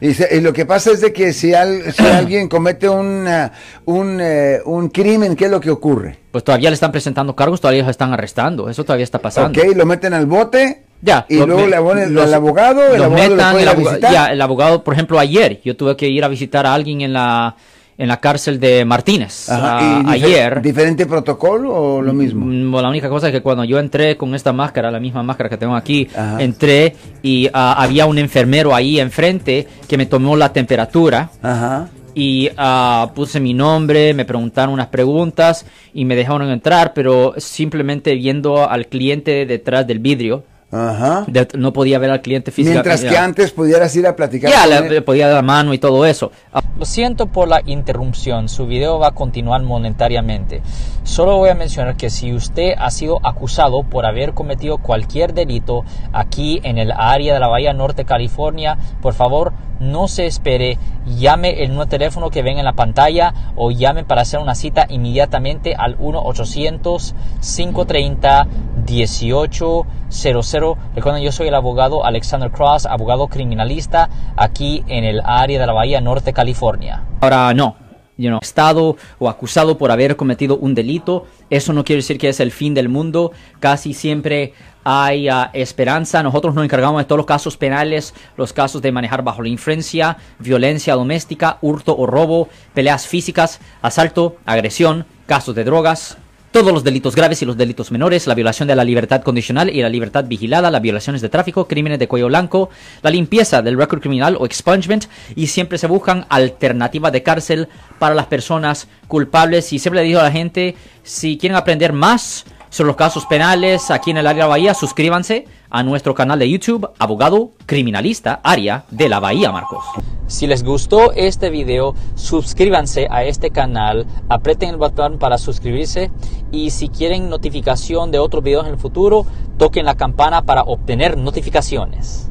Y, se- y lo que pasa es de que si, al- si alguien comete una- un, eh, un crimen, ¿qué es lo que ocurre? Pues todavía le están presentando cargos, todavía los están arrestando. Eso todavía está pasando. Ok, lo meten al bote. Ya. Y lo- luego le abonen al abogado, el abogado lo metan, puede el aboga- visitar. ya, el abogado, por ejemplo, ayer yo tuve que ir a visitar a alguien en la en la cárcel de Martínez. Ajá, ah, ¿y difer- ayer. ¿Diferente protocolo o lo mismo? Mm, la única cosa es que cuando yo entré con esta máscara, la misma máscara que tengo aquí, Ajá. entré y ah, había un enfermero ahí enfrente que me tomó la temperatura Ajá. y ah, puse mi nombre, me preguntaron unas preguntas y me dejaron entrar, pero simplemente viendo al cliente detrás del vidrio, Ajá. de- no podía ver al cliente físicamente. Mientras que antes pudieras ir a platicar Ya, con le, él. le podía dar la mano y todo eso. Ah, Lo siento por la interrupción, su video va a continuar monetariamente. Solo voy a mencionar que si usted ha sido acusado por haber cometido cualquier delito aquí en el área de la Bahía Norte, California, por favor no se espere, llame el nuevo teléfono que ven en la pantalla o llame para hacer una cita inmediatamente al 1-800-530-1800. Recuerden, yo soy el abogado Alexander Cross, abogado criminalista aquí en el área de la Bahía Norte, California. Ahora no. You know, estado o acusado por haber cometido un delito, eso no quiere decir que es el fin del mundo. Casi siempre hay ah, esperanza. Nosotros nos encargamos de todos los casos penales, los casos de manejar bajo la influencia, violencia doméstica, hurto o robo, peleas físicas, asalto, agresión, casos de drogas, todos los delitos graves y los delitos menores, la violación de la libertad condicional y la libertad vigilada, las violaciones de tráfico, crímenes de cuello blanco, la limpieza del récord criminal o expungement y siempre se buscan alternativas de cárcel para las personas culpables. Y siempre le digo a la gente, si quieren aprender más sobre los casos penales aquí en el área de la Bahía, suscríbanse a nuestro canal de YouTube, Abogado Criminalista, área de la Bahía, Marcos. Si les gustó este video, suscríbanse a este canal, aprieten el botón para suscribirse y si quieren notificación de otros videos en el futuro, toquen la campana para obtener notificaciones.